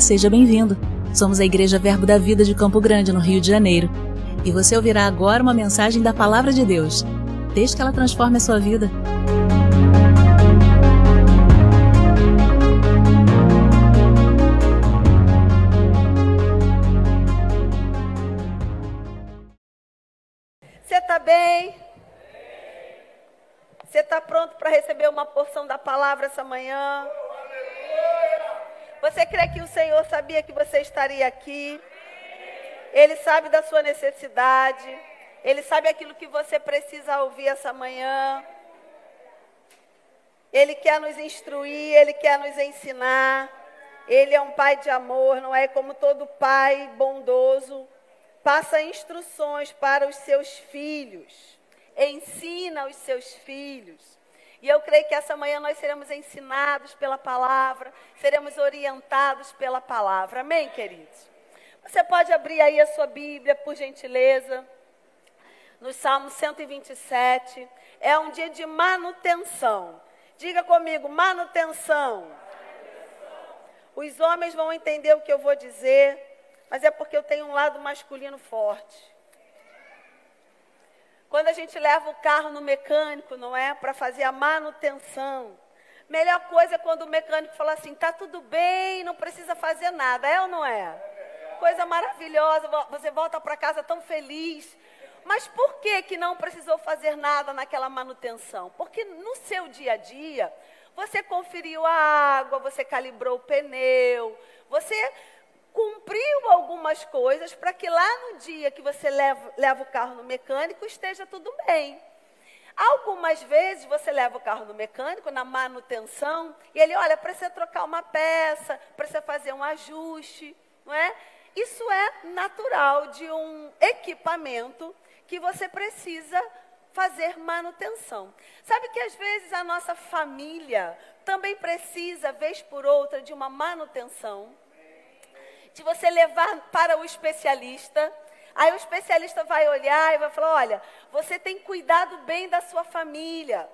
Seja bem-vindo. Somos a Igreja Verbo da Vida de Campo Grande, no Rio de Janeiro. E você ouvirá agora uma mensagem da Palavra de Deus. Desde que ela transforme a sua vida. Você está bem? Você está pronto para receber uma porção da palavra essa manhã? Você crê que o Senhor sabia que você estaria aqui? Ele sabe da sua necessidade. Ele sabe aquilo que você precisa ouvir essa manhã. Ele quer nos instruir, ele quer nos ensinar. Ele é um pai de amor, não é como todo pai bondoso. Passa instruções para os seus filhos. Ensina os seus filhos. E eu creio que essa manhã nós seremos ensinados pela palavra, seremos orientados pela palavra. Amém, queridos? Você pode abrir aí a sua Bíblia, por gentileza, no Salmo 127. É um dia de manutenção. Diga comigo, manutenção. Os homens vão entender o que eu vou dizer, mas é porque eu tenho um lado masculino forte. Quando a gente leva o carro no mecânico, não é? Para fazer a manutenção. Melhor coisa é quando o mecânico fala assim: tá tudo bem, não precisa fazer nada. É ou não é? Coisa maravilhosa, você volta para casa tão feliz. Mas por que, que não precisou fazer nada naquela manutenção? Porque no seu dia a dia, você conferiu a água, você calibrou o pneu, você cumpriu algumas coisas para que lá no dia que você leva, leva o carro no mecânico esteja tudo bem. Algumas vezes você leva o carro no mecânico, na manutenção, e ele, olha, precisa trocar uma peça, precisa fazer um ajuste, não é? Isso é natural de um equipamento que você precisa fazer manutenção. Sabe que às vezes a nossa família também precisa, vez por outra, de uma manutenção? De você levar para o especialista. Aí o especialista vai olhar e vai falar: olha, você tem cuidado bem da sua família,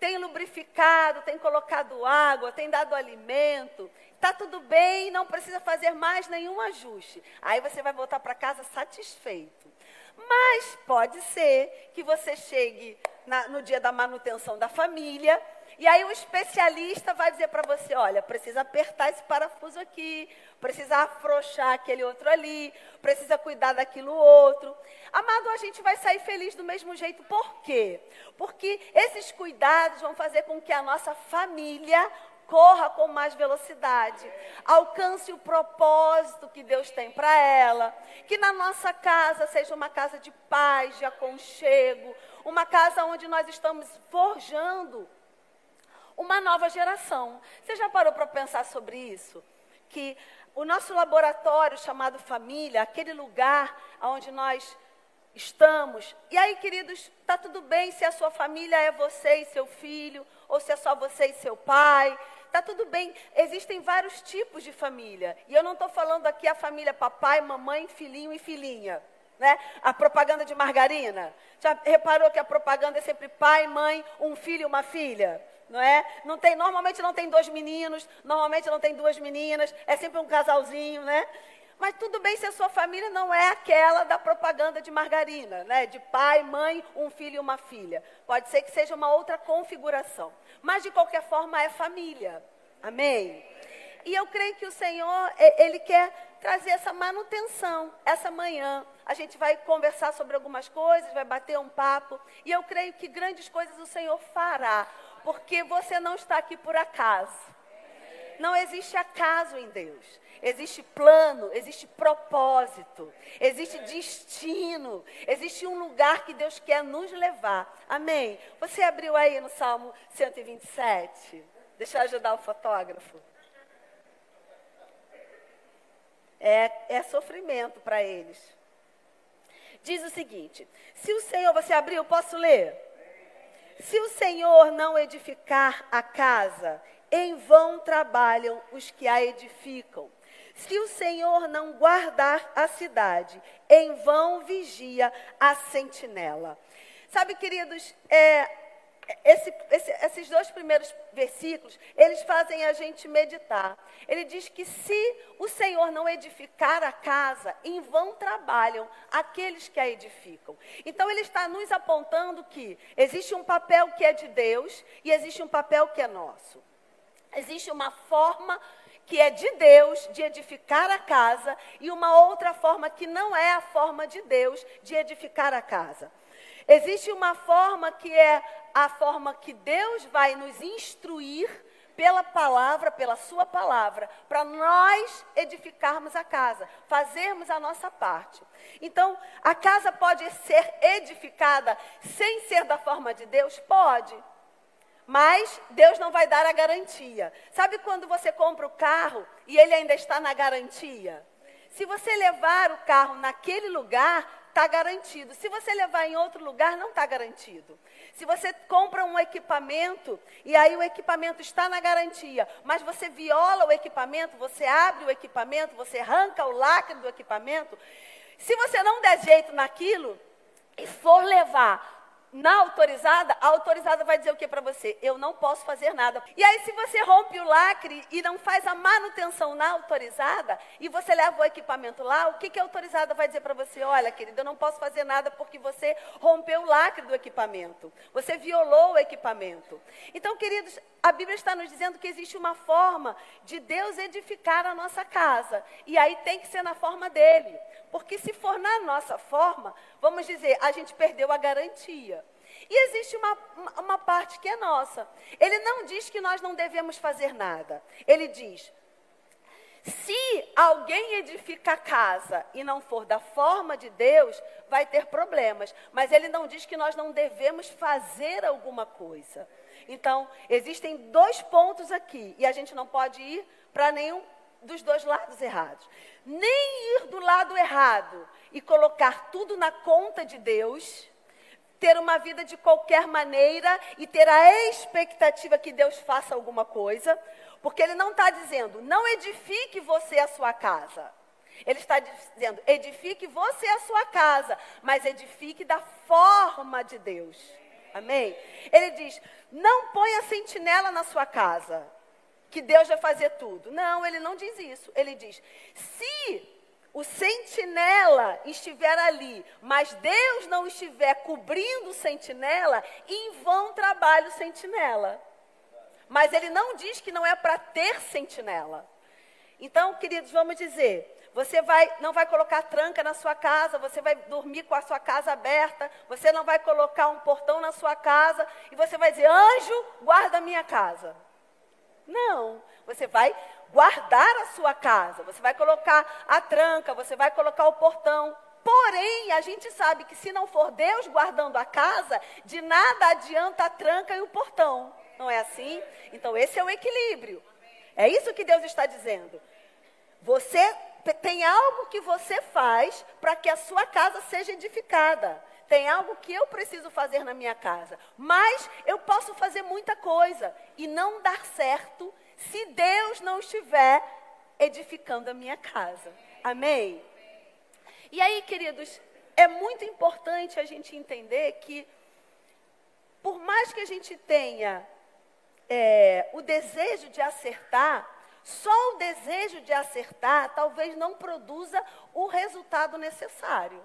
tem lubrificado, tem colocado água, tem dado alimento, está tudo bem, não precisa fazer mais nenhum ajuste. Aí você vai voltar para casa satisfeito. Mas pode ser que você chegue na, no dia da manutenção da família e aí o especialista vai dizer para você, olha, precisa apertar esse parafuso aqui, precisa afrouxar aquele outro ali, precisa cuidar daquilo outro. Amado, a gente vai sair feliz do mesmo jeito. Por quê? Porque esses cuidados vão fazer com que a nossa família corra com mais velocidade, alcance o propósito que Deus tem para ela, que na nossa casa seja uma casa de paz, de aconchego, uma casa onde nós estamos forjando uma nova geração. Você já parou para pensar sobre isso? Que o nosso laboratório chamado família, aquele lugar onde nós estamos. E aí, queridos, está tudo bem se a sua família é você e seu filho, ou se é só você e seu pai. Está tudo bem. Existem vários tipos de família. E eu não estou falando aqui a família papai, mamãe, filhinho e filhinha. Né? A propaganda de margarina. Já reparou que a propaganda é sempre pai, mãe, um filho e uma filha? Não é? Não tem, normalmente não tem dois meninos, normalmente não tem duas meninas, é sempre um casalzinho, né? Mas tudo bem se a sua família não é aquela da propaganda de margarina, né? De pai, mãe, um filho e uma filha. Pode ser que seja uma outra configuração. Mas de qualquer forma é família. Amém? E eu creio que o Senhor, Ele quer trazer essa manutenção essa manhã. A gente vai conversar sobre algumas coisas, vai bater um papo. E eu creio que grandes coisas o Senhor fará porque você não está aqui por acaso. Não existe acaso em Deus. Existe plano, existe propósito, existe destino, existe um lugar que Deus quer nos levar. Amém? Você abriu aí no Salmo 127? Deixa eu ajudar o fotógrafo. É, é sofrimento para eles. Diz o seguinte: se o Senhor, você abriu, posso ler? Se o Senhor não edificar a casa, em vão trabalham os que a edificam. Se o Senhor não guardar a cidade, em vão vigia a sentinela. Sabe, queridos, é, esse, esse, esses dois primeiros versículos, eles fazem a gente meditar. Ele diz que se o Senhor não edificar a casa, em vão trabalham aqueles que a edificam. Então ele está nos apontando que existe um papel que é de Deus e existe um papel que é nosso. Existe uma forma que é de Deus de edificar a casa e uma outra forma que não é a forma de Deus de edificar a casa. Existe uma forma que é a forma que Deus vai nos instruir pela palavra, pela sua palavra, para nós edificarmos a casa, fazermos a nossa parte. Então, a casa pode ser edificada sem ser da forma de Deus? Pode. Mas Deus não vai dar a garantia. Sabe quando você compra o carro e ele ainda está na garantia? Se você levar o carro naquele lugar, está garantido. Se você levar em outro lugar, não está garantido. Se você compra um equipamento e aí o equipamento está na garantia, mas você viola o equipamento, você abre o equipamento, você arranca o lacre do equipamento, se você não der jeito naquilo e for levar na autorizada, a autorizada vai dizer o que para você? Eu não posso fazer nada. E aí, se você rompe o lacre e não faz a manutenção na autorizada, e você leva o equipamento lá, o que, que a autorizada vai dizer para você? Olha, querido, eu não posso fazer nada porque você rompeu o lacre do equipamento. Você violou o equipamento. Então, queridos, a Bíblia está nos dizendo que existe uma forma de Deus edificar a nossa casa. E aí tem que ser na forma dele. Porque se for na nossa forma, vamos dizer, a gente perdeu a garantia. E existe uma, uma parte que é nossa. Ele não diz que nós não devemos fazer nada. Ele diz: se alguém edifica a casa e não for da forma de Deus, vai ter problemas. Mas ele não diz que nós não devemos fazer alguma coisa. Então, existem dois pontos aqui, e a gente não pode ir para nenhum dos dois lados errados. Nem ir do lado errado e colocar tudo na conta de Deus, ter uma vida de qualquer maneira e ter a expectativa que Deus faça alguma coisa, porque Ele não está dizendo, não edifique você a sua casa. Ele está dizendo, edifique você a sua casa, mas edifique da forma de Deus. Amém? Ele diz, não ponha sentinela na sua casa que Deus vai fazer tudo. Não, ele não diz isso. Ele diz: se o sentinela estiver ali, mas Deus não estiver cobrindo o sentinela, em vão trabalha o sentinela. Mas ele não diz que não é para ter sentinela. Então, queridos, vamos dizer, você vai, não vai colocar tranca na sua casa, você vai dormir com a sua casa aberta, você não vai colocar um portão na sua casa e você vai dizer, anjo, guarda a minha casa. Não, você vai guardar a sua casa, você vai colocar a tranca, você vai colocar o portão. Porém, a gente sabe que se não for Deus guardando a casa, de nada adianta a tranca e o portão. Não é assim? Então, esse é o equilíbrio. É isso que Deus está dizendo. Você tem algo que você faz para que a sua casa seja edificada. Tem algo que eu preciso fazer na minha casa. Mas eu posso fazer muita coisa e não dar certo se Deus não estiver edificando a minha casa. Amém? E aí, queridos, é muito importante a gente entender que, por mais que a gente tenha é, o desejo de acertar, só o desejo de acertar talvez não produza o resultado necessário.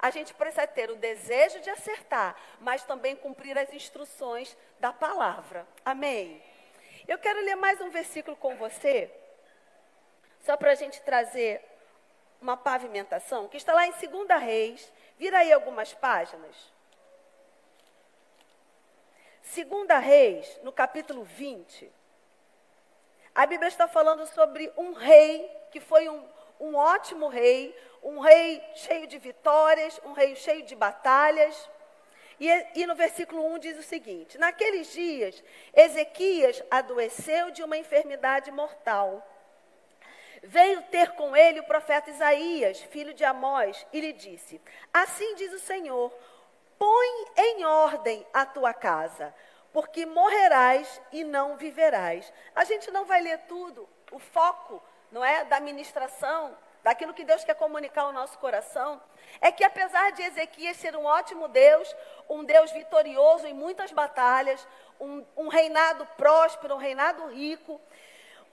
A gente precisa ter o desejo de acertar, mas também cumprir as instruções da palavra. Amém? Eu quero ler mais um versículo com você, só para a gente trazer uma pavimentação, que está lá em 2 Reis. Vira aí algumas páginas. 2 Reis, no capítulo 20. A Bíblia está falando sobre um rei que foi um, um ótimo rei, um rei cheio de vitórias, um rei cheio de batalhas. E, e, no versículo 1 diz o seguinte: Naqueles dias, Ezequias adoeceu de uma enfermidade mortal. Veio ter com ele o profeta Isaías, filho de Amós, e lhe disse: Assim diz o Senhor: Põe em ordem a tua casa, porque morrerás e não viverás. A gente não vai ler tudo, o foco, não é, da ministração daquilo que Deus quer comunicar ao nosso coração, é que apesar de Ezequias ser um ótimo Deus, um Deus vitorioso em muitas batalhas, um, um reinado próspero, um reinado rico,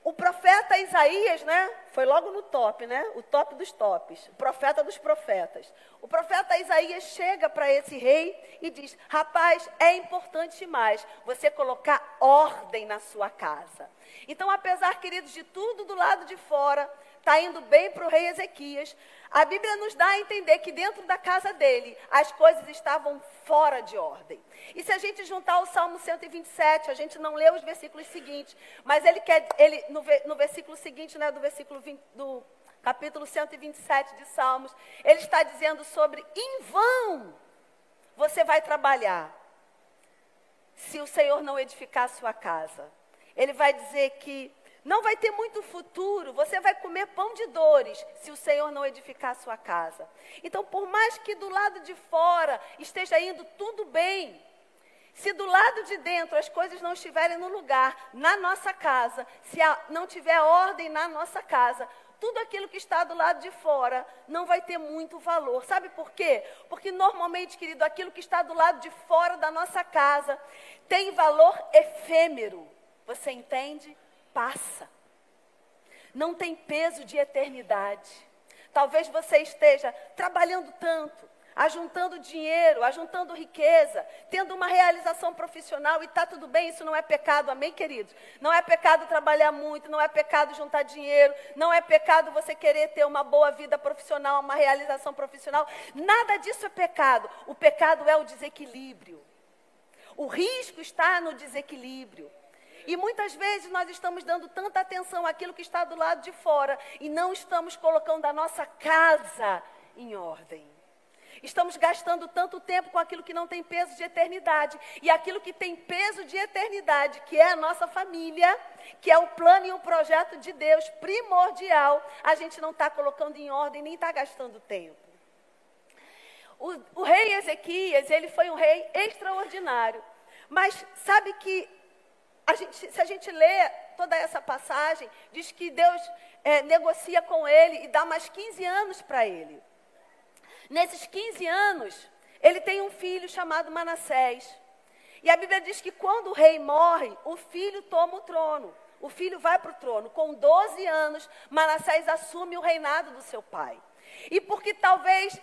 o profeta Isaías, né? Foi logo no top, né? O top dos tops, o profeta dos profetas. O profeta Isaías chega para esse rei e diz: Rapaz, é importante demais você colocar ordem na sua casa. Então, apesar, queridos, de tudo do lado de fora, está indo bem para o rei Ezequias, a Bíblia nos dá a entender que dentro da casa dele as coisas estavam fora de ordem. E se a gente juntar o Salmo 127, a gente não lê os versículos seguintes, mas ele quer, ele, no, no versículo seguinte, né, do versículo 20, do capítulo 127 de Salmos, ele está dizendo sobre em vão você vai trabalhar se o Senhor não edificar a sua casa. Ele vai dizer que não vai ter muito futuro, você vai comer pão de dores se o Senhor não edificar a sua casa. Então, por mais que do lado de fora esteja indo tudo bem, se do lado de dentro as coisas não estiverem no lugar, na nossa casa, se não tiver ordem na nossa casa, tudo aquilo que está do lado de fora não vai ter muito valor. Sabe por quê? Porque normalmente, querido, aquilo que está do lado de fora da nossa casa tem valor efêmero. Você entende? Passa. Não tem peso de eternidade. Talvez você esteja trabalhando tanto, ajuntando dinheiro, ajuntando riqueza, tendo uma realização profissional e está tudo bem, isso não é pecado, amém, queridos? Não é pecado trabalhar muito, não é pecado juntar dinheiro, não é pecado você querer ter uma boa vida profissional, uma realização profissional, nada disso é pecado. O pecado é o desequilíbrio. O risco está no desequilíbrio. E muitas vezes nós estamos dando tanta atenção àquilo que está do lado de fora e não estamos colocando a nossa casa em ordem. Estamos gastando tanto tempo com aquilo que não tem peso de eternidade. E aquilo que tem peso de eternidade, que é a nossa família, que é o plano e o projeto de Deus primordial, a gente não está colocando em ordem, nem está gastando tempo. O, o rei Ezequias, ele foi um rei extraordinário. Mas sabe que a gente, se a gente lê toda essa passagem, diz que Deus é, negocia com ele e dá mais 15 anos para ele. Nesses 15 anos, ele tem um filho chamado Manassés. E a Bíblia diz que quando o rei morre, o filho toma o trono. O filho vai para o trono. Com 12 anos, Manassés assume o reinado do seu pai. E porque talvez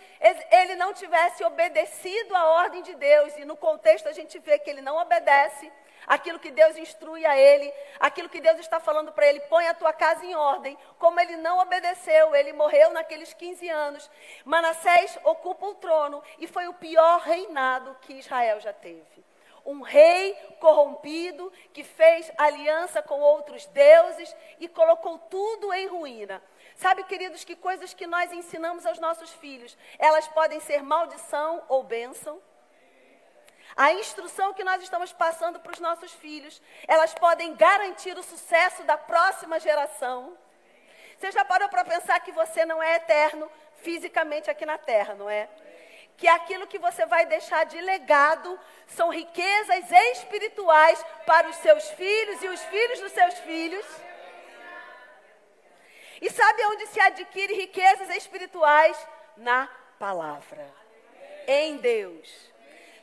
ele não tivesse obedecido à ordem de Deus, e no contexto a gente vê que ele não obedece, aquilo que Deus instrui a ele, aquilo que Deus está falando para ele, põe a tua casa em ordem. Como ele não obedeceu, ele morreu naqueles 15 anos. Manassés ocupa o trono e foi o pior reinado que Israel já teve. Um rei corrompido que fez aliança com outros deuses e colocou tudo em ruína. Sabe, queridos, que coisas que nós ensinamos aos nossos filhos, elas podem ser maldição ou bênção. A instrução que nós estamos passando para os nossos filhos, elas podem garantir o sucesso da próxima geração. Você já parou para pensar que você não é eterno fisicamente aqui na terra, não é? Que aquilo que você vai deixar de legado são riquezas espirituais para os seus filhos e os filhos dos seus filhos. E sabe onde se adquire riquezas espirituais? Na palavra. Em Deus.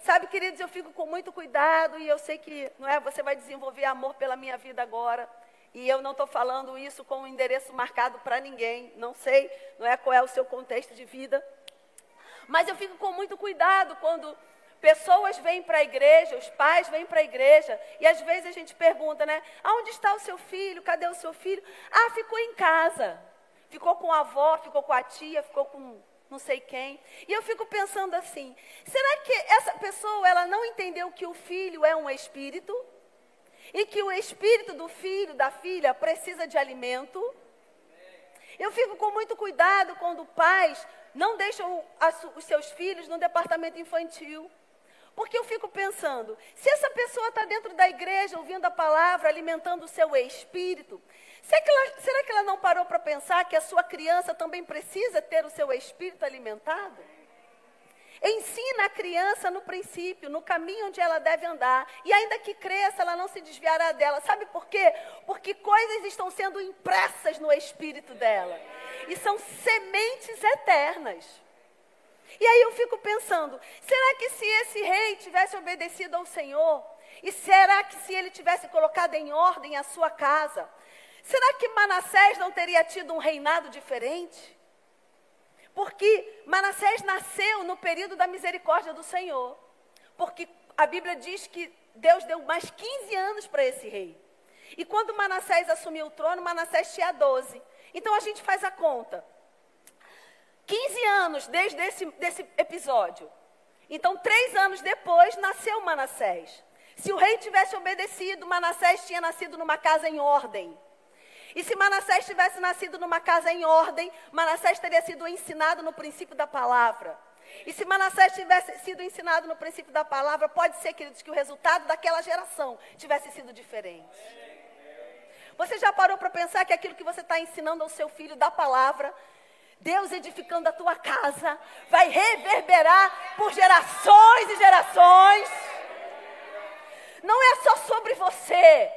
Sabe, queridos, eu fico com muito cuidado e eu sei que não é, você vai desenvolver amor pela minha vida agora. E eu não estou falando isso com um endereço marcado para ninguém. Não sei, não é qual é o seu contexto de vida. Mas eu fico com muito cuidado quando pessoas vêm para a igreja, os pais vêm para a igreja, e às vezes a gente pergunta, né? Aonde está o seu filho? Cadê o seu filho? Ah, ficou em casa. Ficou com a avó, ficou com a tia, ficou com não sei quem. E eu fico pensando assim: será que essa pessoa ela não entendeu que o filho é um espírito? E que o espírito do filho, da filha, precisa de alimento? Eu fico com muito cuidado quando pais não deixam os seus filhos no departamento infantil. Porque eu fico pensando, se essa pessoa está dentro da igreja, ouvindo a palavra, alimentando o seu espírito, será que ela, será que ela não parou para pensar que a sua criança também precisa ter o seu espírito alimentado? Ensina a criança no princípio, no caminho onde ela deve andar. E ainda que cresça, ela não se desviará dela. Sabe por quê? Porque coisas estão sendo impressas no espírito dela. E são sementes eternas. E aí eu fico pensando, será que se esse rei tivesse obedecido ao Senhor, e será que se ele tivesse colocado em ordem a sua casa, será que Manassés não teria tido um reinado diferente? Porque Manassés nasceu no período da misericórdia do Senhor. Porque a Bíblia diz que Deus deu mais 15 anos para esse rei. E quando Manassés assumiu o trono, Manassés tinha 12. Então a gente faz a conta. 15 anos desde esse desse episódio. Então, três anos depois, nasceu Manassés. Se o rei tivesse obedecido, Manassés tinha nascido numa casa em ordem. E se Manassés tivesse nascido numa casa em ordem, Manassés teria sido ensinado no princípio da palavra. E se Manassés tivesse sido ensinado no princípio da palavra, pode ser, queridos, que o resultado daquela geração tivesse sido diferente. Você já parou para pensar que aquilo que você está ensinando ao seu filho da palavra, Deus edificando a tua casa, vai reverberar por gerações e gerações? Não é só sobre você,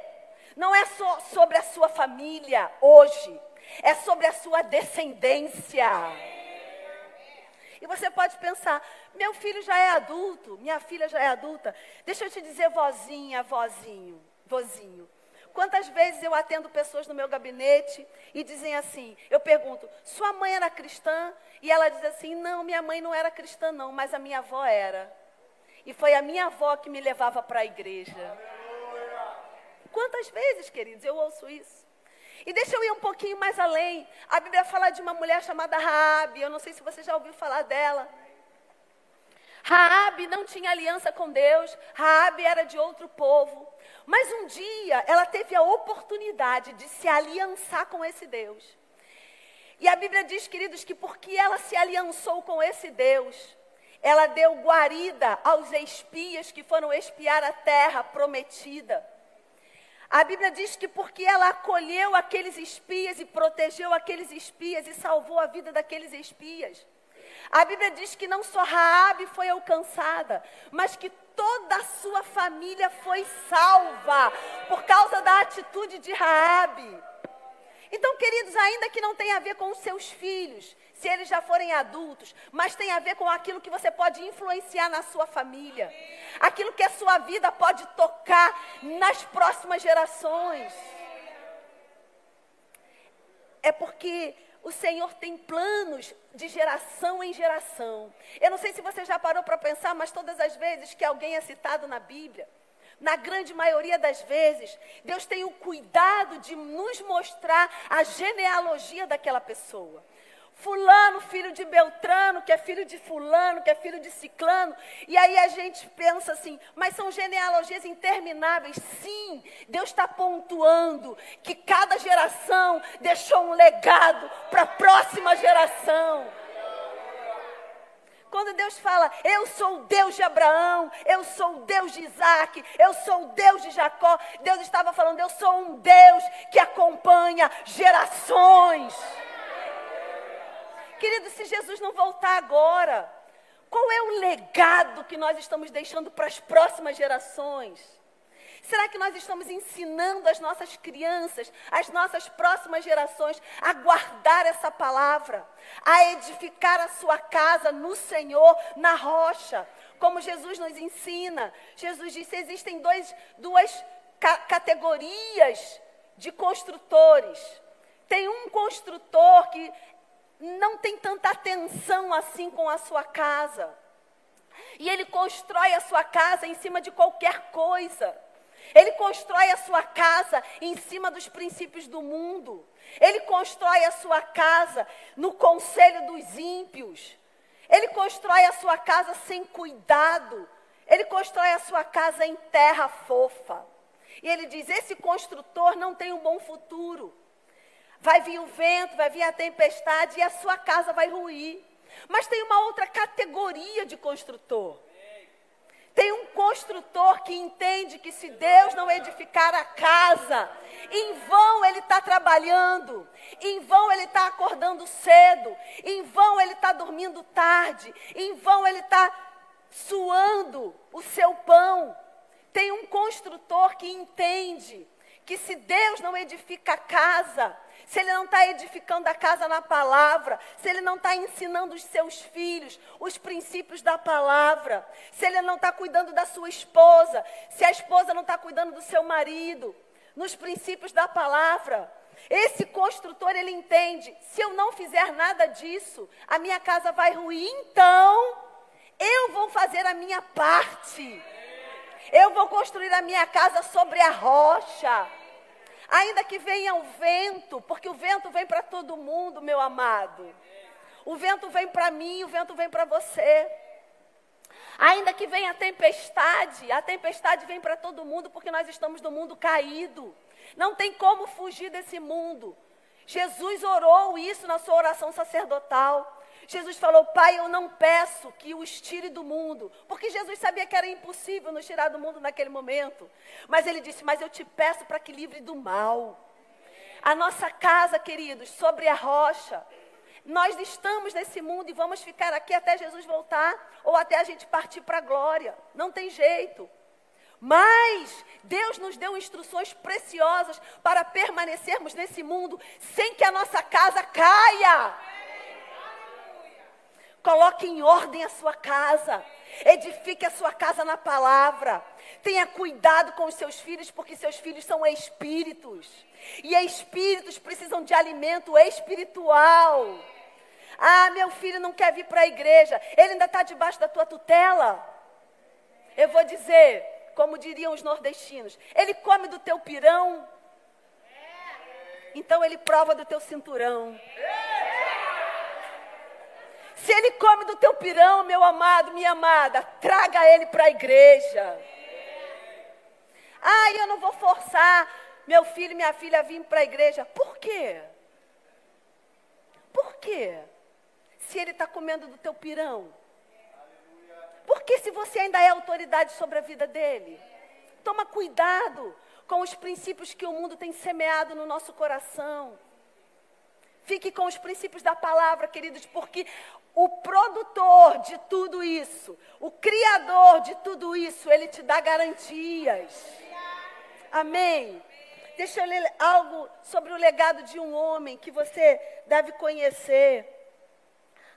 não é só sobre a sua família hoje, é sobre a sua descendência. E você pode pensar: meu filho já é adulto, minha filha já é adulta. Deixa eu te dizer, vozinha, vozinho, vozinho. Quantas vezes eu atendo pessoas no meu gabinete e dizem assim: eu pergunto, sua mãe era cristã? E ela diz assim: não, minha mãe não era cristã, não, mas a minha avó era. E foi a minha avó que me levava para a igreja. Quantas vezes, queridos, eu ouço isso? E deixa eu ir um pouquinho mais além. A Bíblia fala de uma mulher chamada Raabe. Eu não sei se você já ouviu falar dela. Raabe não tinha aliança com Deus. Raabe era de outro povo. Mas um dia ela teve a oportunidade de se aliançar com esse Deus. E a Bíblia diz, queridos, que porque ela se aliançou com esse Deus, ela deu guarida aos espias que foram espiar a terra prometida. A Bíblia diz que porque ela acolheu aqueles espias e protegeu aqueles espias e salvou a vida daqueles espias. A Bíblia diz que não só Raabe foi alcançada, mas que toda a sua família foi salva por causa da atitude de Raabe. Então, queridos, ainda que não tenha a ver com os seus filhos, se eles já forem adultos, mas tem a ver com aquilo que você pode influenciar na sua família, aquilo que a sua vida pode tocar nas próximas gerações. É porque o Senhor tem planos de geração em geração. Eu não sei se você já parou para pensar, mas todas as vezes que alguém é citado na Bíblia, na grande maioria das vezes, Deus tem o cuidado de nos mostrar a genealogia daquela pessoa. Fulano, filho de Beltrano, que é filho de Fulano, que é filho de Ciclano. E aí a gente pensa assim, mas são genealogias intermináveis. Sim, Deus está pontuando que cada geração deixou um legado para a próxima geração. Quando Deus fala, eu sou o Deus de Abraão, eu sou o Deus de Isaac, eu sou o Deus de Jacó, Deus estava falando, eu sou um Deus que acompanha gerações. Querido, se Jesus não voltar agora, qual é o legado que nós estamos deixando para as próximas gerações? Será que nós estamos ensinando as nossas crianças, as nossas próximas gerações, a guardar essa palavra, a edificar a sua casa no Senhor, na rocha, como Jesus nos ensina? Jesus disse: existem dois, duas ca categorias de construtores. Tem um construtor que não tem tanta atenção assim com a sua casa. E ele constrói a sua casa em cima de qualquer coisa. Ele constrói a sua casa em cima dos princípios do mundo. Ele constrói a sua casa no conselho dos ímpios. Ele constrói a sua casa sem cuidado. Ele constrói a sua casa em terra fofa. E ele diz: esse construtor não tem um bom futuro. Vai vir o vento, vai vir a tempestade e a sua casa vai ruir. Mas tem uma outra categoria de construtor. Tem um construtor que entende que se Deus não edificar a casa, em vão ele está trabalhando, em vão ele está acordando cedo, em vão ele está dormindo tarde, em vão ele está suando o seu pão. Tem um construtor que entende que se Deus não edifica a casa, se ele não está edificando a casa na palavra, se ele não está ensinando os seus filhos os princípios da palavra, se ele não está cuidando da sua esposa, se a esposa não está cuidando do seu marido, nos princípios da palavra. Esse construtor, ele entende: se eu não fizer nada disso, a minha casa vai ruir, então eu vou fazer a minha parte. Eu vou construir a minha casa sobre a rocha. Ainda que venha o vento, porque o vento vem para todo mundo, meu amado. O vento vem para mim, o vento vem para você. Ainda que venha a tempestade, a tempestade vem para todo mundo, porque nós estamos no mundo caído. Não tem como fugir desse mundo. Jesus orou isso na sua oração sacerdotal. Jesus falou: Pai, eu não peço que os tire do mundo, porque Jesus sabia que era impossível nos tirar do mundo naquele momento. Mas ele disse: Mas eu te peço para que livre do mal. A nossa casa, queridos, sobre a rocha. Nós estamos nesse mundo e vamos ficar aqui até Jesus voltar ou até a gente partir para a glória. Não tem jeito. Mas Deus nos deu instruções preciosas para permanecermos nesse mundo sem que a nossa casa caia. Coloque em ordem a sua casa. Edifique a sua casa na palavra. Tenha cuidado com os seus filhos, porque seus filhos são espíritos. E espíritos precisam de alimento espiritual. Ah, meu filho não quer vir para a igreja. Ele ainda está debaixo da tua tutela. Eu vou dizer, como diriam os nordestinos, ele come do teu pirão, então ele prova do teu cinturão. Se ele come do teu pirão, meu amado, minha amada, traga ele para a igreja. Ah, eu não vou forçar meu filho e minha filha a vir para a igreja. Por quê? Por quê? Se ele está comendo do teu pirão. Porque se você ainda é autoridade sobre a vida dele, toma cuidado com os princípios que o mundo tem semeado no nosso coração. Fique com os princípios da palavra, queridos, porque o produtor de tudo isso, o criador de tudo isso, ele te dá garantias. Amém. Deixa eu ler algo sobre o legado de um homem que você deve conhecer.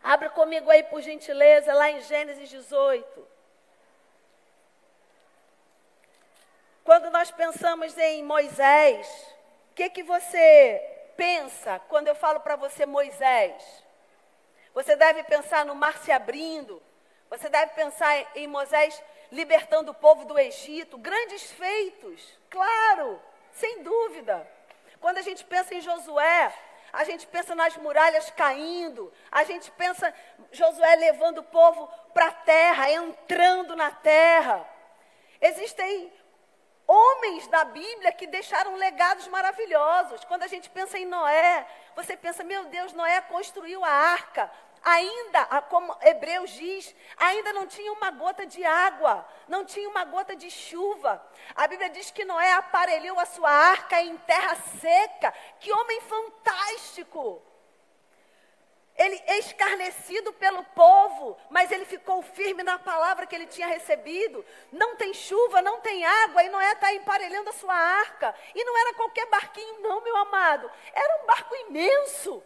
Abra comigo aí, por gentileza, lá em Gênesis 18. Quando nós pensamos em Moisés, o que, que você pensa quando eu falo para você Moisés? Você deve pensar no mar se abrindo, você deve pensar em Moisés libertando o povo do Egito, grandes feitos, claro, sem dúvida. Quando a gente pensa em Josué, a gente pensa nas muralhas caindo, a gente pensa Josué levando o povo para a terra, entrando na terra. Existem homens da Bíblia que deixaram legados maravilhosos. Quando a gente pensa em Noé, você pensa, meu Deus, Noé construiu a arca, ainda, como Hebreus diz, ainda não tinha uma gota de água, não tinha uma gota de chuva. A Bíblia diz que Noé aparelhou a sua arca em terra seca. Que homem fantástico! Ele escarnecido pelo povo, mas ele ficou firme na palavra que ele tinha recebido. Não tem chuva, não tem água, e Noé está emparelhando a sua arca. E não era qualquer barquinho, não, meu amado. Era um barco imenso.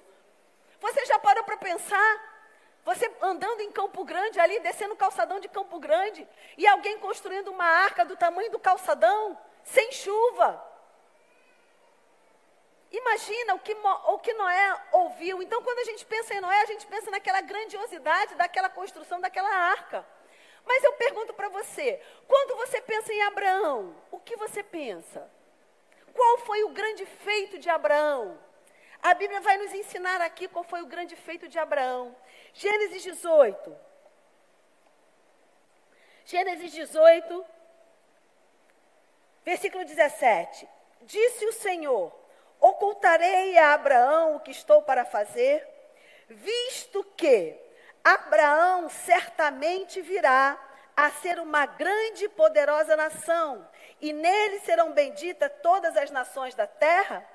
Você já parou para pensar? Você andando em Campo Grande ali, descendo o calçadão de Campo Grande, e alguém construindo uma arca do tamanho do calçadão, sem chuva. Imagina o que, o que Noé ouviu. Então, quando a gente pensa em Noé, a gente pensa naquela grandiosidade daquela construção daquela arca. Mas eu pergunto para você: quando você pensa em Abraão, o que você pensa? Qual foi o grande feito de Abraão? A Bíblia vai nos ensinar aqui qual foi o grande feito de Abraão. Gênesis 18. Gênesis 18, versículo 17. Disse o Senhor: Ocultarei a Abraão o que estou para fazer, visto que Abraão certamente virá a ser uma grande e poderosa nação, e nele serão benditas todas as nações da terra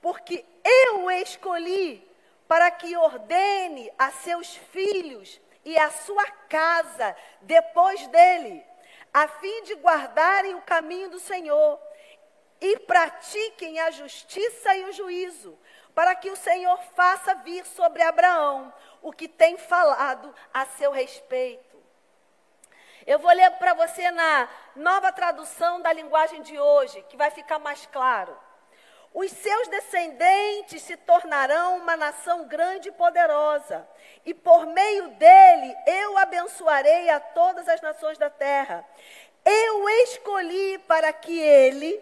porque eu escolhi para que ordene a seus filhos e a sua casa depois dele, a fim de guardarem o caminho do Senhor e pratiquem a justiça e o juízo, para que o Senhor faça vir sobre Abraão o que tem falado a seu respeito. Eu vou ler para você na nova tradução da linguagem de hoje, que vai ficar mais claro. Os seus descendentes se tornarão uma nação grande e poderosa, e por meio dele eu abençoarei a todas as nações da terra. Eu escolhi para que ele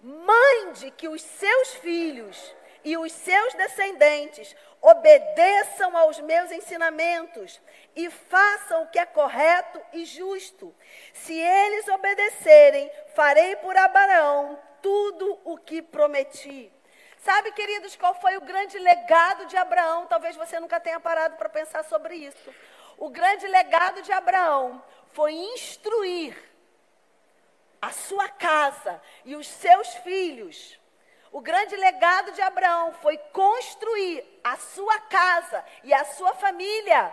mande que os seus filhos e os seus descendentes obedeçam aos meus ensinamentos e façam o que é correto e justo. Se eles obedecerem, farei por Abraão tudo o que prometi. Sabe, queridos, qual foi o grande legado de Abraão? Talvez você nunca tenha parado para pensar sobre isso. O grande legado de Abraão foi instruir a sua casa e os seus filhos. O grande legado de Abraão foi construir a sua casa e a sua família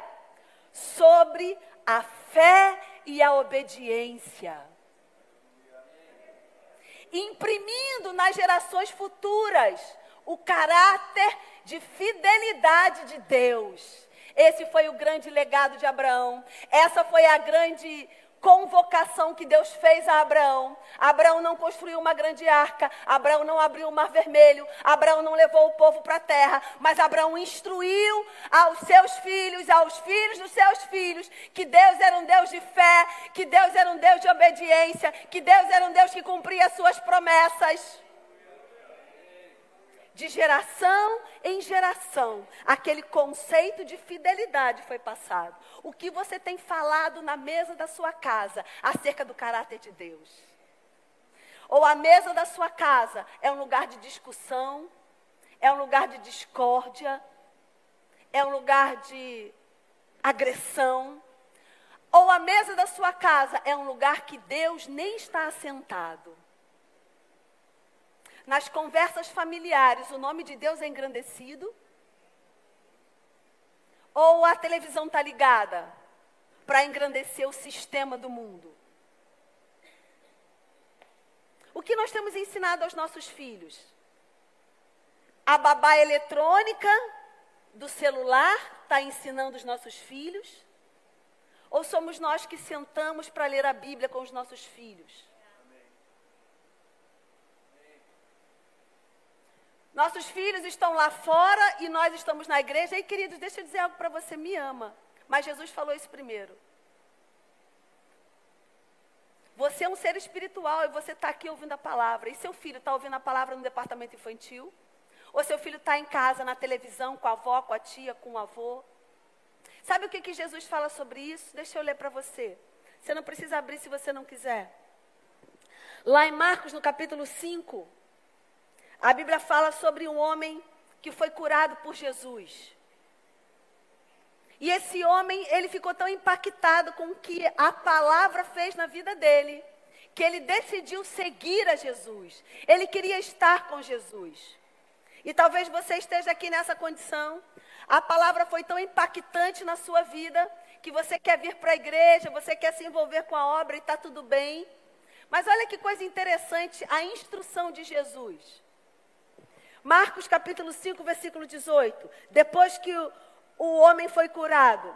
sobre a fé e a obediência imprimindo nas gerações futuras o caráter de fidelidade de Deus. Esse foi o grande legado de Abraão. Essa foi a grande convocação que Deus fez a Abraão. Abraão não construiu uma grande arca, Abraão não abriu o mar vermelho, Abraão não levou o povo para a terra, mas Abraão instruiu aos seus filhos, aos filhos dos seus filhos, que Deus era um Deus de fé, que Deus era um Deus de obediência, que Deus era um Deus que cumpria as suas promessas de geração em geração, aquele conceito de fidelidade foi passado. O que você tem falado na mesa da sua casa acerca do caráter de Deus? Ou a mesa da sua casa é um lugar de discussão, é um lugar de discórdia, é um lugar de agressão? Ou a mesa da sua casa é um lugar que Deus nem está assentado? Nas conversas familiares, o nome de Deus é engrandecido? Ou a televisão está ligada para engrandecer o sistema do mundo? O que nós temos ensinado aos nossos filhos? A babá eletrônica do celular está ensinando os nossos filhos? Ou somos nós que sentamos para ler a Bíblia com os nossos filhos? Nossos filhos estão lá fora e nós estamos na igreja. E, queridos, deixa eu dizer algo para você: me ama. Mas Jesus falou isso primeiro. Você é um ser espiritual e você está aqui ouvindo a palavra. E seu filho está ouvindo a palavra no departamento infantil? Ou seu filho está em casa, na televisão, com a avó, com a tia, com o avô? Sabe o que, que Jesus fala sobre isso? Deixa eu ler para você. Você não precisa abrir se você não quiser. Lá em Marcos, no capítulo 5, a Bíblia fala sobre um homem que foi curado por Jesus. E esse homem, ele ficou tão impactado com o que a palavra fez na vida dele, que ele decidiu seguir a Jesus. Ele queria estar com Jesus. E talvez você esteja aqui nessa condição. A palavra foi tão impactante na sua vida que você quer vir para a igreja, você quer se envolver com a obra e está tudo bem. Mas olha que coisa interessante a instrução de Jesus. Marcos capítulo 5, versículo 18. Depois que o, o homem foi curado,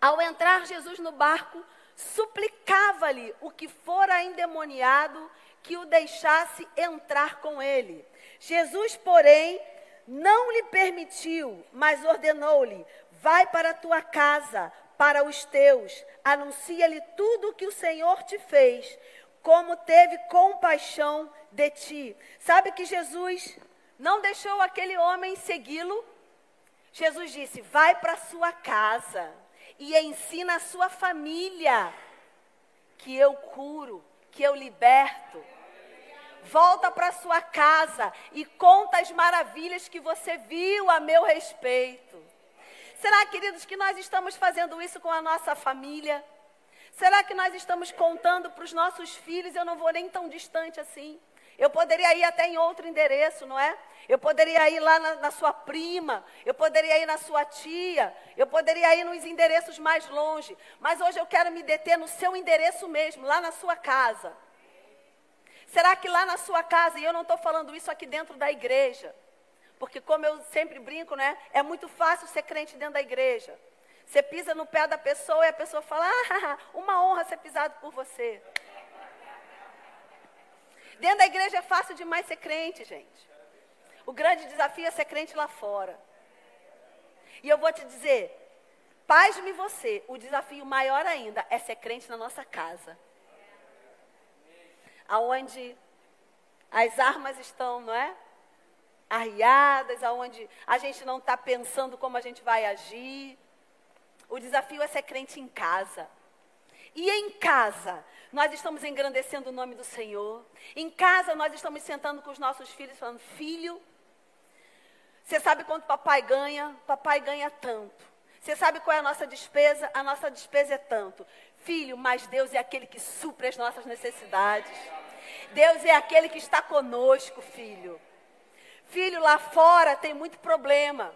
ao entrar Jesus no barco, suplicava-lhe o que fora endemoniado que o deixasse entrar com ele. Jesus, porém, não lhe permitiu, mas ordenou-lhe: Vai para a tua casa, para os teus, anuncia-lhe tudo o que o Senhor te fez, como teve compaixão de ti. Sabe que Jesus não deixou aquele homem segui-lo. Jesus disse: vai para sua casa e ensina a sua família que eu curo, que eu liberto. Volta para sua casa e conta as maravilhas que você viu a meu respeito. Será, queridos, que nós estamos fazendo isso com a nossa família? Será que nós estamos contando para os nossos filhos? Eu não vou nem tão distante assim. Eu poderia ir até em outro endereço, não é? Eu poderia ir lá na, na, sua prima, eu poderia ir na sua tia, eu poderia ir nos endereços mais longe, mas hoje eu quero me deter no seu endereço mesmo, lá na sua casa. Será que lá na sua casa, e eu não estou falando isso aqui dentro da igreja, Porque, como eu sempre brinco, né? É muito fácil ser crente dentro da igreja. Você pisa no pé da pessoa e a pessoa fala: Ah, uma honra ser pisado por você. Dentro da igreja é fácil demais ser crente, gente. O grande desafio é ser crente lá fora. E eu vou te dizer, pasme você, o desafio maior ainda é ser crente na nossa casa. Aonde as armas estão, não é? Arriadas, aonde a gente não está pensando como a gente vai agir. O desafio é ser crente em casa. E em casa, nós estamos engrandecendo o nome do Senhor. Em casa, nós estamos sentando com os nossos filhos, falando: Filho, você sabe quanto papai ganha? Papai ganha tanto. Você sabe qual é a nossa despesa? A nossa despesa é tanto. Filho, mas Deus é aquele que supre as nossas necessidades. Deus é aquele que está conosco, filho. Filho, lá fora tem muito problema.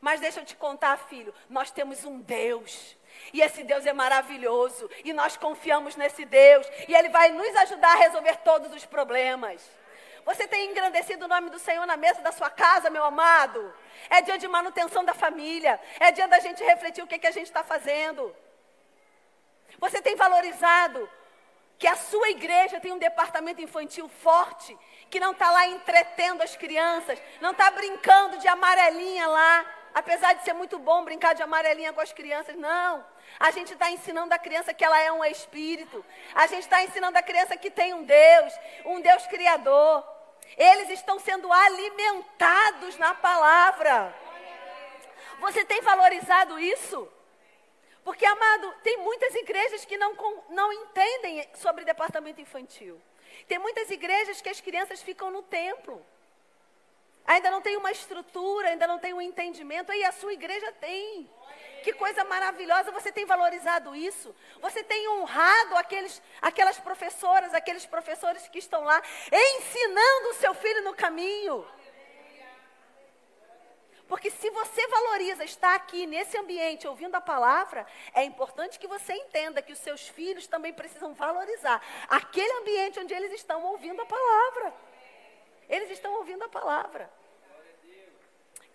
Mas deixa eu te contar, filho, nós temos um Deus. E esse Deus é maravilhoso. E nós confiamos nesse Deus. E Ele vai nos ajudar a resolver todos os problemas. Você tem engrandecido o nome do Senhor na mesa da sua casa, meu amado? É dia de manutenção da família. É dia da gente refletir o que, que a gente está fazendo. Você tem valorizado que a sua igreja tem um departamento infantil forte, que não está lá entretendo as crianças, não está brincando de amarelinha lá, apesar de ser muito bom brincar de amarelinha com as crianças, não. A gente está ensinando a criança que ela é um espírito. A gente está ensinando a criança que tem um Deus, um Deus criador. Eles estão sendo alimentados na palavra. Você tem valorizado isso? Porque, amado, tem muitas igrejas que não, não entendem sobre departamento infantil. Tem muitas igrejas que as crianças ficam no templo. Ainda não tem uma estrutura, ainda não tem um entendimento. Aí a sua igreja tem. Que coisa maravilhosa, você tem valorizado isso? Você tem honrado aqueles, aquelas professoras, aqueles professores que estão lá ensinando o seu filho no caminho? Porque se você valoriza estar aqui nesse ambiente ouvindo a palavra, é importante que você entenda que os seus filhos também precisam valorizar aquele ambiente onde eles estão ouvindo a palavra. Eles estão ouvindo a palavra.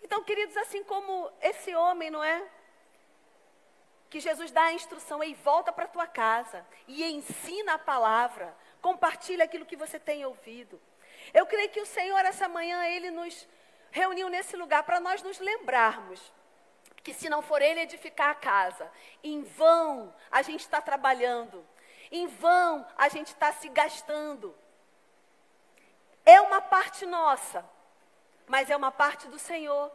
Então, queridos, assim como esse homem, não é? que Jesus dá a instrução, e volta para tua casa e ensina a palavra, compartilha aquilo que você tem ouvido. Eu creio que o Senhor essa manhã ele nos reuniu nesse lugar para nós nos lembrarmos que se não for ele edificar a casa, em vão a gente está trabalhando, em vão a gente está se gastando. É uma parte nossa, mas é uma parte do Senhor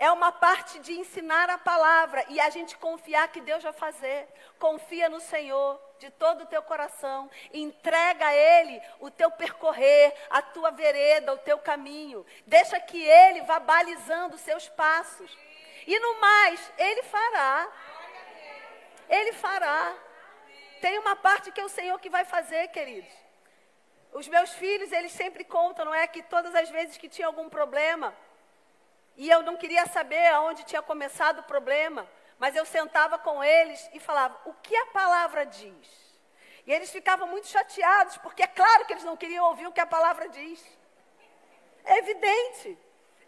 é uma parte de ensinar a palavra e a gente confiar que Deus vai fazer. Confia no Senhor de todo o teu coração, entrega a Ele o teu percorrer, a tua vereda, o teu caminho. Deixa que Ele vá balizando os seus passos. E no mais, Ele fará. Ele fará. Tem uma parte que é o Senhor que vai fazer, queridos. Os meus filhos, eles sempre contam, não é? Que todas as vezes que tinha algum problema, e eu não queria saber aonde tinha começado o problema, mas eu sentava com eles e falava: o que a palavra diz? E eles ficavam muito chateados, porque é claro que eles não queriam ouvir o que a palavra diz. É evidente.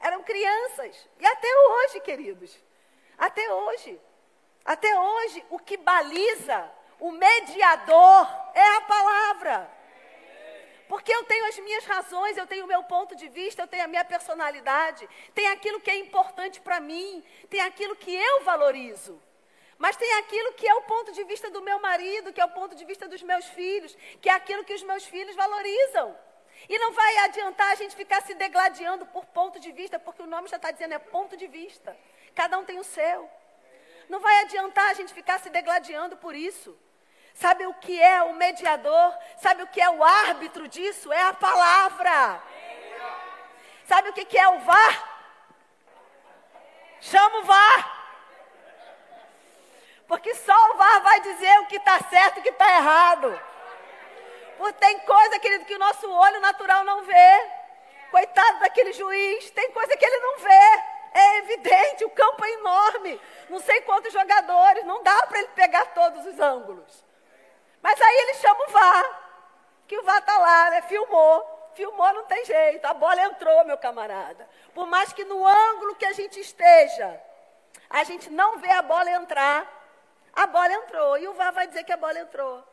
Eram crianças. E até hoje, queridos. Até hoje. Até hoje, o que baliza, o mediador, é a palavra. Porque eu tenho as minhas razões, eu tenho o meu ponto de vista, eu tenho a minha personalidade, tem aquilo que é importante para mim, tem aquilo que eu valorizo. Mas tem aquilo que é o ponto de vista do meu marido, que é o ponto de vista dos meus filhos, que é aquilo que os meus filhos valorizam. E não vai adiantar a gente ficar se degladiando por ponto de vista, porque o nome já está dizendo é ponto de vista. Cada um tem o seu. Não vai adiantar a gente ficar se degladiando por isso. Sabe o que é o mediador? Sabe o que é o árbitro disso? É a palavra. Sabe o que é o VAR? Chama o VAR. Porque só o VAR vai dizer o que está certo e o que está errado. Porque tem coisa, querido, que o nosso olho natural não vê. Coitado daquele juiz, tem coisa que ele não vê. É evidente, o campo é enorme. Não sei quantos jogadores, não dá para ele pegar todos os ângulos. Mas aí ele chama o VAR, que o VAR está lá, né? filmou. filmou, não tem jeito. A bola entrou, meu camarada. Por mais que no ângulo que a gente esteja, a gente não vê a bola entrar, a bola entrou. E o VAR vai dizer que a bola entrou.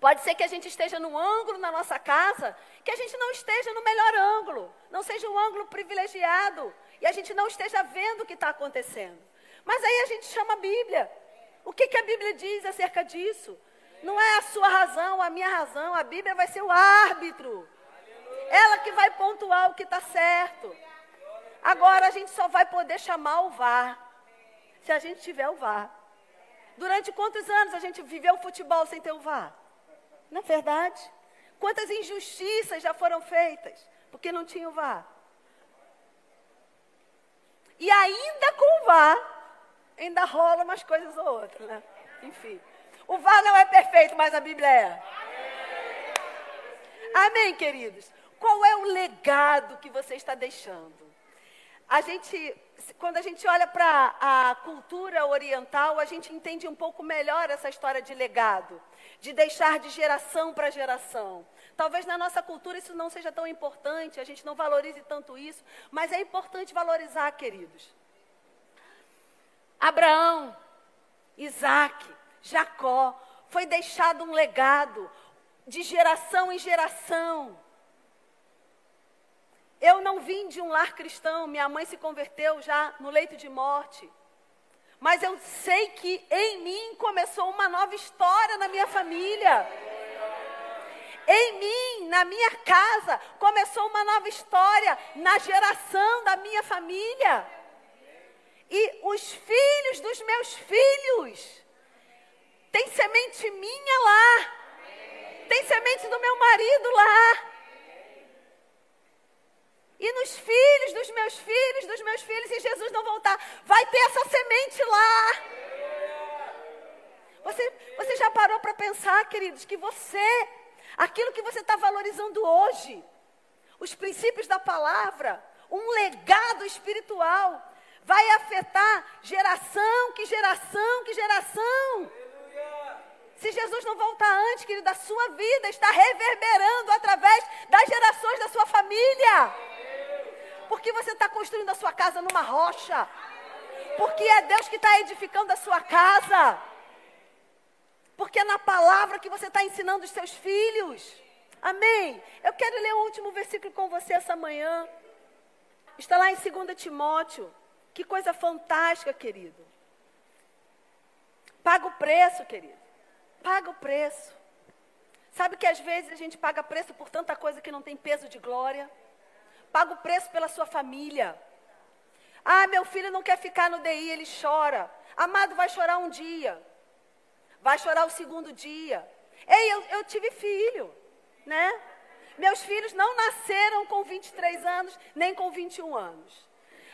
Pode ser que a gente esteja num ângulo na nossa casa, que a gente não esteja no melhor ângulo, não seja um ângulo privilegiado, e a gente não esteja vendo o que está acontecendo. Mas aí a gente chama a Bíblia. O que, que a Bíblia diz acerca disso? Não é a sua razão, a minha razão. A Bíblia vai ser o árbitro. Ela que vai pontuar o que está certo. Agora a gente só vai poder chamar o VAR. Se a gente tiver o VAR. Durante quantos anos a gente viveu o futebol sem ter o VAR? Não é verdade? Quantas injustiças já foram feitas porque não tinha o VAR? E ainda com o VAR, ainda rola umas coisas ou outras, né? Enfim. O VAR não é perfeito, mas a Bíblia é. Amém, queridos? Qual é o legado que você está deixando? A gente, quando a gente olha para a cultura oriental, a gente entende um pouco melhor essa história de legado, de deixar de geração para geração. Talvez na nossa cultura isso não seja tão importante, a gente não valorize tanto isso, mas é importante valorizar, queridos. Abraão, Isaac, Jacó, foi deixado um legado de geração em geração. Eu não vim de um lar cristão, minha mãe se converteu já no leito de morte. Mas eu sei que em mim começou uma nova história na minha família. Em mim, na minha casa, começou uma nova história na geração da minha família. E os filhos dos meus filhos tem semente minha lá. Tem semente do meu marido lá. E nos filhos dos meus filhos, dos meus filhos, se Jesus não voltar, vai ter essa semente lá. Você, você já parou para pensar, queridos, que você, aquilo que você está valorizando hoje, os princípios da palavra, um legado espiritual, vai afetar geração que geração que geração. Se Jesus não voltar antes, querido, a sua vida está reverberando através das gerações da sua família. Porque você está construindo a sua casa numa rocha. Porque é Deus que está edificando a sua casa. Porque é na palavra que você está ensinando os seus filhos. Amém? Eu quero ler o último versículo com você essa manhã. Está lá em 2 Timóteo. Que coisa fantástica, querido. Paga o preço, querido. Paga o preço. Sabe que às vezes a gente paga preço por tanta coisa que não tem peso de glória? Paga o preço pela sua família. Ah, meu filho não quer ficar no DI, ele chora. Amado, vai chorar um dia. Vai chorar o segundo dia. Ei, eu, eu tive filho, né? Meus filhos não nasceram com 23 anos, nem com 21 anos.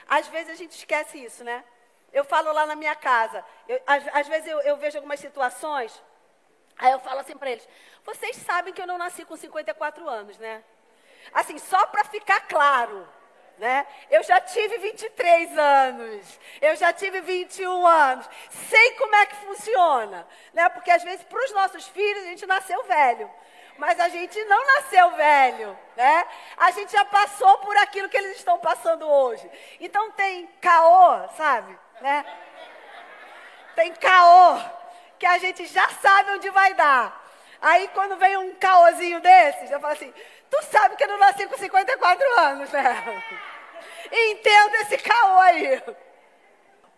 Às vezes a gente esquece isso, né? Eu falo lá na minha casa. Eu, às, às, vezes eu, eu vejo algumas situações Aí eu falo assim para eles: vocês sabem que eu não nasci com 54 anos, né? Assim, só para ficar claro, né? Eu já tive 23 anos, eu já tive 21 anos, sei como é que funciona, né? Porque às vezes para os nossos filhos a gente nasceu velho, mas a gente não nasceu velho, né? A gente já passou por aquilo que eles estão passando hoje. Então tem caô, sabe, né? Tem caô que a gente já sabe onde vai dar. Aí quando vem um caosinho desse, já fala assim, tu sabe que eu não nasci com 54 anos, né? Entendo esse caô aí.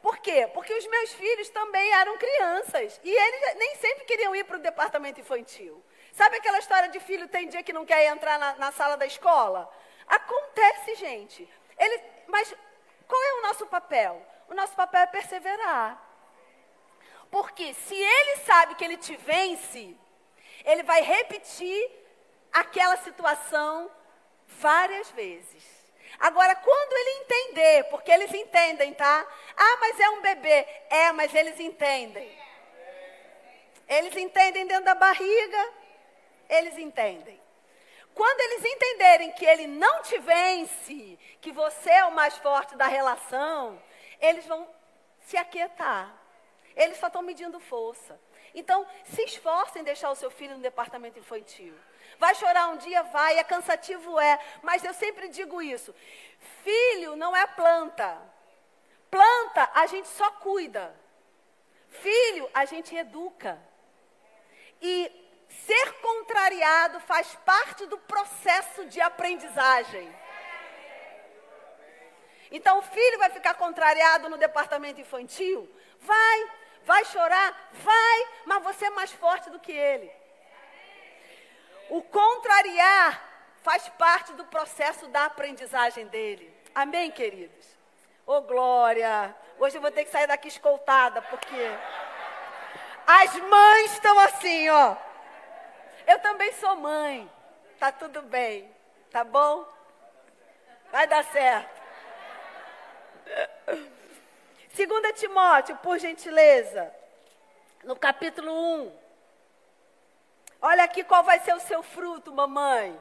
Por quê? Porque os meus filhos também eram crianças. E eles nem sempre queriam ir para o departamento infantil. Sabe aquela história de filho tem dia que não quer entrar na, na sala da escola? Acontece, gente. Ele, mas qual é o nosso papel? O nosso papel é perseverar. Porque se ele sabe que ele te vence, ele vai repetir aquela situação várias vezes. Agora, quando ele entender, porque eles entendem, tá? Ah, mas é um bebê. É, mas eles entendem. Eles entendem dentro da barriga, eles entendem. Quando eles entenderem que ele não te vence, que você é o mais forte da relação, eles vão se aquietar. Eles só estão medindo força. Então, se esforce em deixar o seu filho no departamento infantil. Vai chorar um dia, vai, é cansativo, é. Mas eu sempre digo isso: filho não é planta. Planta a gente só cuida. Filho a gente educa. E ser contrariado faz parte do processo de aprendizagem. Então o filho vai ficar contrariado no departamento infantil? Vai. Vai chorar? Vai. Mas você é mais forte do que ele. O contrariar faz parte do processo da aprendizagem dele. Amém, queridos? Ô, oh, glória! Hoje eu vou ter que sair daqui escoltada, porque as mães estão assim, ó. Eu também sou mãe. Tá tudo bem. Tá bom? Vai dar certo. Segunda Timóteo, por gentileza, no capítulo 1. Olha aqui qual vai ser o seu fruto, mamãe.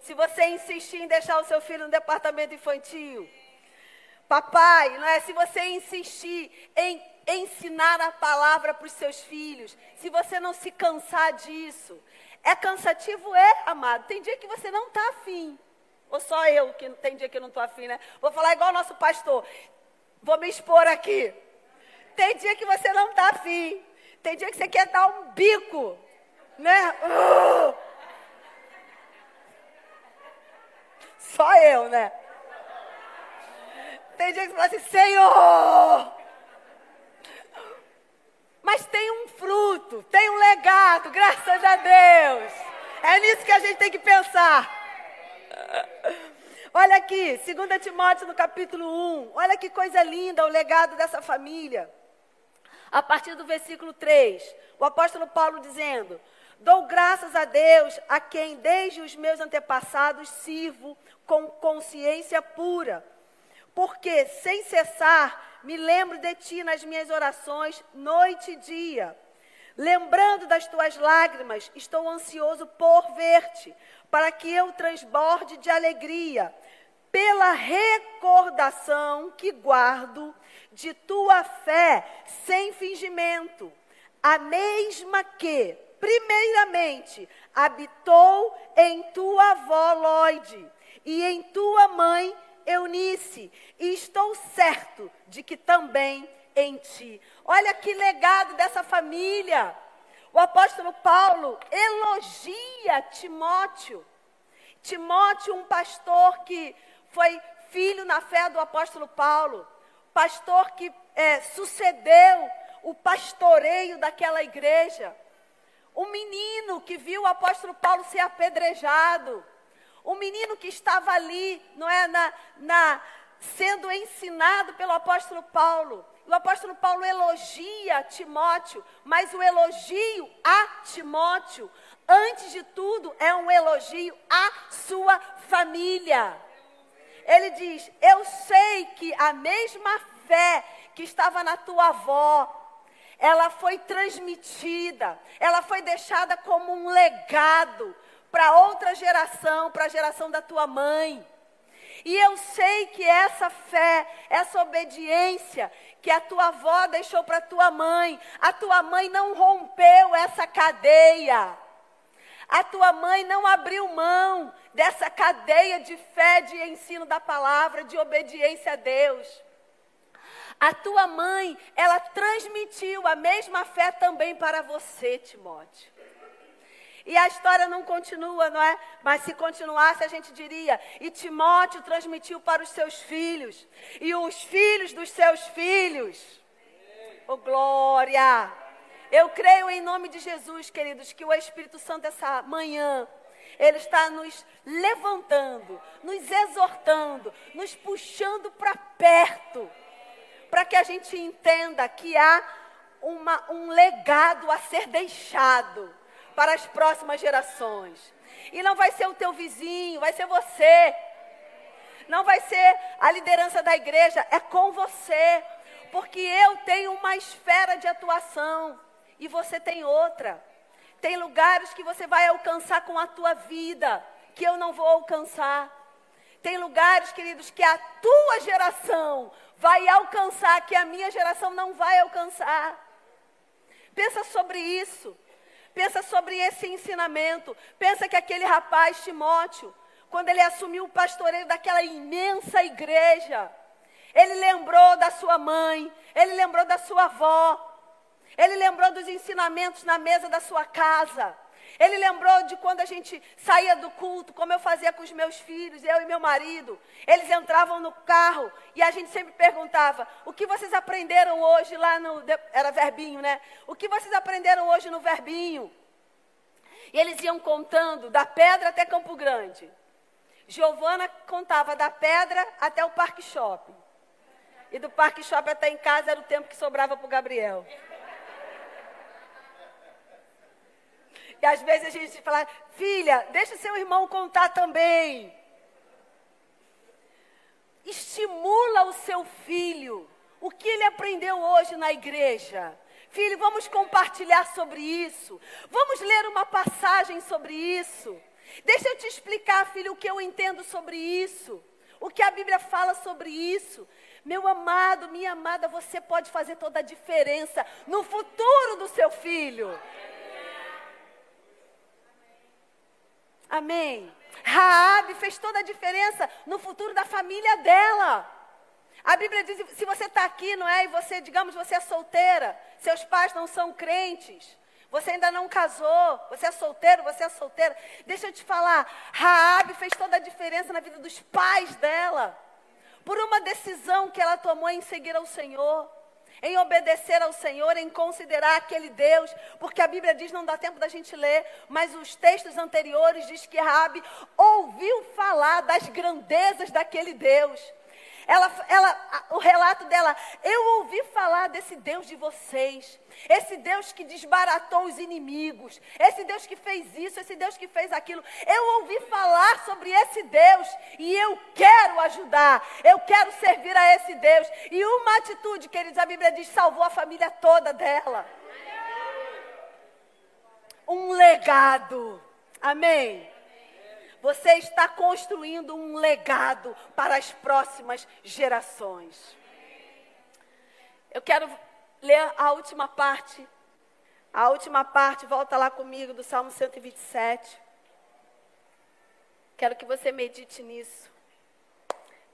Se você insistir em deixar o seu filho no departamento infantil. Papai, não é? Se você insistir em ensinar a palavra para os seus filhos, se você não se cansar disso, é cansativo, é, amado. Tem dia que você não está afim. Ou só eu que tem dia que não estou afim, né? Vou falar igual o nosso pastor. Vou me expor aqui. Tem dia que você não está afim. Tem dia que você quer dar um bico. Né? Uh! Só eu, né? Tem dia que você fala assim, Senhor! Mas tem um fruto, tem um legado, graças a Deus. É nisso que a gente tem que pensar. Olha aqui, 2 Timóteo no capítulo 1. Olha que coisa linda o legado dessa família. A partir do versículo 3, o apóstolo Paulo dizendo: Dou graças a Deus, a quem desde os meus antepassados sirvo com consciência pura, porque sem cessar me lembro de ti nas minhas orações, noite e dia. Lembrando das tuas lágrimas, estou ansioso por ver-te, para que eu transborde de alegria, pela recordação que guardo de tua fé sem fingimento, a mesma que, primeiramente, habitou em tua avó Lloyd e em tua mãe Eunice, e estou certo de que também em ti. Olha que legado dessa família. O apóstolo Paulo elogia Timóteo. Timóteo, um pastor que foi filho na fé do apóstolo Paulo, pastor que é, sucedeu o pastoreio daquela igreja, um menino que viu o apóstolo Paulo ser apedrejado, um menino que estava ali, não é, na, na sendo ensinado pelo apóstolo Paulo. O apóstolo Paulo elogia Timóteo, mas o elogio a Timóteo, antes de tudo, é um elogio à sua família. Ele diz: Eu sei que a mesma fé que estava na tua avó, ela foi transmitida, ela foi deixada como um legado para outra geração, para a geração da tua mãe. E eu sei que essa fé, essa obediência que a tua avó deixou para tua mãe, a tua mãe não rompeu essa cadeia. A tua mãe não abriu mão dessa cadeia de fé, de ensino da palavra, de obediência a Deus. A tua mãe, ela transmitiu a mesma fé também para você, Timóteo. E a história não continua, não é? Mas se continuasse, a gente diria: e Timóteo transmitiu para os seus filhos, e os filhos dos seus filhos. Oh, glória! Eu creio em nome de Jesus, queridos, que o Espírito Santo essa manhã, ele está nos levantando, nos exortando, nos puxando para perto, para que a gente entenda que há uma, um legado a ser deixado para as próximas gerações. E não vai ser o teu vizinho, vai ser você. Não vai ser a liderança da igreja, é com você. Porque eu tenho uma esfera de atuação e você tem outra. Tem lugares que você vai alcançar com a tua vida, que eu não vou alcançar. Tem lugares, queridos, que a tua geração vai alcançar, que a minha geração não vai alcançar. Pensa sobre isso. Pensa sobre esse ensinamento. Pensa que aquele rapaz, Timóteo, quando ele assumiu o pastoreio daquela imensa igreja, ele lembrou da sua mãe, ele lembrou da sua avó, ele lembrou dos ensinamentos na mesa da sua casa. Ele lembrou de quando a gente saía do culto, como eu fazia com os meus filhos, eu e meu marido. Eles entravam no carro e a gente sempre perguntava: o que vocês aprenderam hoje lá no. Era verbinho, né? O que vocês aprenderam hoje no verbinho? E eles iam contando da pedra até Campo Grande. Giovana contava da pedra até o Parque Shopping. E do Parque Shopping até em casa era o tempo que sobrava para o Gabriel. E às vezes a gente fala, filha, deixa seu irmão contar também. Estimula o seu filho. O que ele aprendeu hoje na igreja? Filho, vamos compartilhar sobre isso. Vamos ler uma passagem sobre isso. Deixa eu te explicar, filho, o que eu entendo sobre isso. O que a Bíblia fala sobre isso. Meu amado, minha amada, você pode fazer toda a diferença no futuro do seu filho. Amém. Raabe fez toda a diferença no futuro da família dela. A Bíblia diz, se você está aqui, não é, e você, digamos, você é solteira, seus pais não são crentes, você ainda não casou, você é solteiro, você é solteira. Deixa eu te falar, Raabe fez toda a diferença na vida dos pais dela, por uma decisão que ela tomou em seguir ao Senhor em obedecer ao Senhor, em considerar aquele Deus, porque a Bíblia diz, não dá tempo da gente ler, mas os textos anteriores diz que Rabi ouviu falar das grandezas daquele Deus. Ela, ela, o relato dela, eu ouvi falar desse Deus de vocês, esse Deus que desbaratou os inimigos, esse Deus que fez isso, esse Deus que fez aquilo. Eu ouvi falar sobre esse Deus e eu quero ajudar, eu quero servir a esse Deus. E uma atitude, queridos, a Bíblia diz, salvou a família toda dela. Um legado. Amém. Você está construindo um legado para as próximas gerações. Eu quero ler a última parte. A última parte, volta lá comigo, do Salmo 127. Quero que você medite nisso.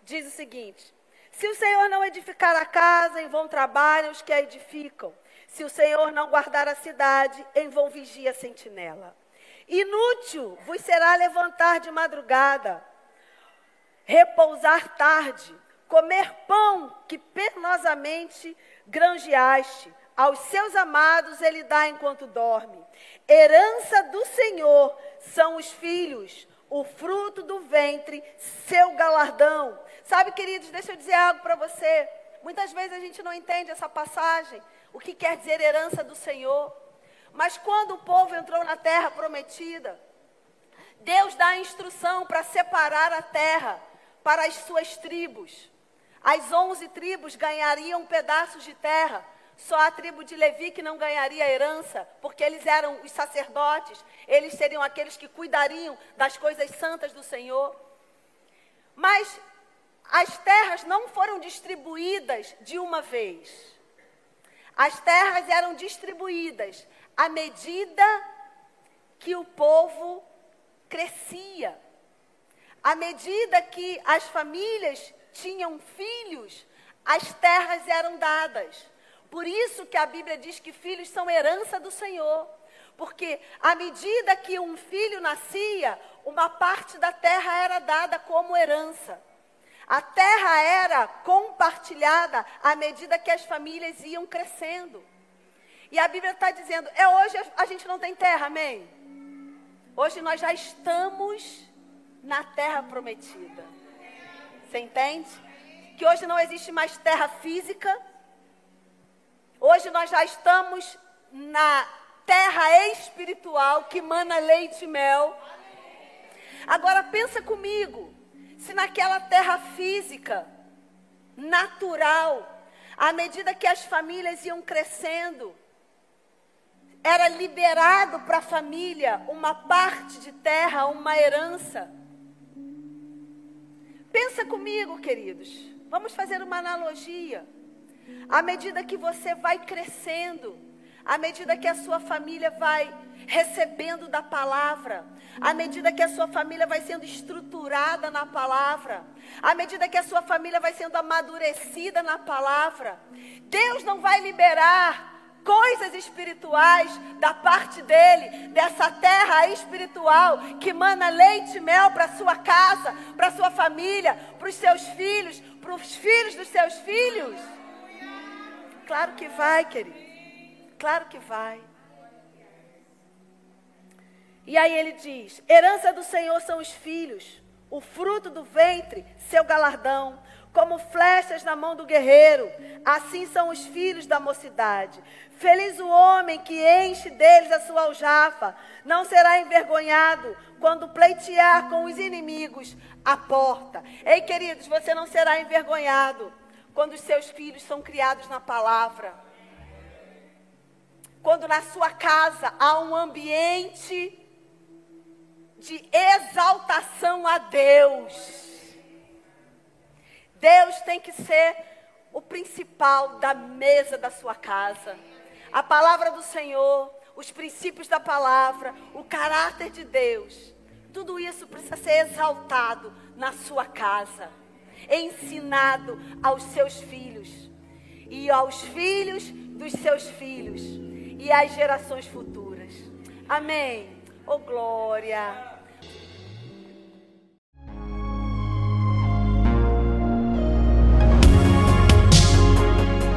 Diz o seguinte: Se o Senhor não edificar a casa, em vão trabalham os que a edificam. Se o Senhor não guardar a cidade, em vão vigia a sentinela. Inútil vos será levantar de madrugada, repousar tarde, comer pão que penosamente granjeaste. Aos seus amados ele dá enquanto dorme. Herança do Senhor são os filhos, o fruto do ventre, seu galardão. Sabe, queridos, deixa eu dizer algo para você. Muitas vezes a gente não entende essa passagem. O que quer dizer herança do Senhor? Mas quando o povo entrou na terra prometida, Deus dá a instrução para separar a terra para as suas tribos. As onze tribos ganhariam pedaços de terra. Só a tribo de Levi que não ganharia herança, porque eles eram os sacerdotes, eles seriam aqueles que cuidariam das coisas santas do Senhor. Mas as terras não foram distribuídas de uma vez. As terras eram distribuídas à medida que o povo crescia, à medida que as famílias tinham filhos, as terras eram dadas. Por isso que a Bíblia diz que filhos são herança do Senhor. Porque à medida que um filho nascia, uma parte da terra era dada como herança. A terra era compartilhada à medida que as famílias iam crescendo. E a Bíblia está dizendo: é hoje a gente não tem terra, amém? Hoje nós já estamos na terra prometida. Você entende? Que hoje não existe mais terra física. Hoje nós já estamos na terra espiritual que mana leite e mel. Agora pensa comigo, se naquela terra física, natural, à medida que as famílias iam crescendo, era liberado para a família uma parte de terra, uma herança. Pensa comigo, queridos. Vamos fazer uma analogia. À medida que você vai crescendo, à medida que a sua família vai recebendo da palavra, à medida que a sua família vai sendo estruturada na palavra, à medida que a sua família vai sendo amadurecida na palavra, Deus não vai liberar coisas espirituais da parte dele, dessa terra espiritual que mana leite e mel para sua casa, para sua família, para os seus filhos, para os filhos dos seus filhos. Claro que vai, querido. Claro que vai. E aí ele diz: herança do Senhor são os filhos, o fruto do ventre, seu galardão, como flechas na mão do guerreiro, assim são os filhos da mocidade. Feliz o homem que enche deles a sua aljafa, não será envergonhado quando pleitear com os inimigos a porta. Ei, queridos, você não será envergonhado quando os seus filhos são criados na palavra. Quando na sua casa há um ambiente de exaltação a Deus. Deus tem que ser o principal da mesa da sua casa. A palavra do Senhor, os princípios da palavra, o caráter de Deus, tudo isso precisa ser exaltado na sua casa, ensinado aos seus filhos e aos filhos dos seus filhos e às gerações futuras. Amém. Oh glória.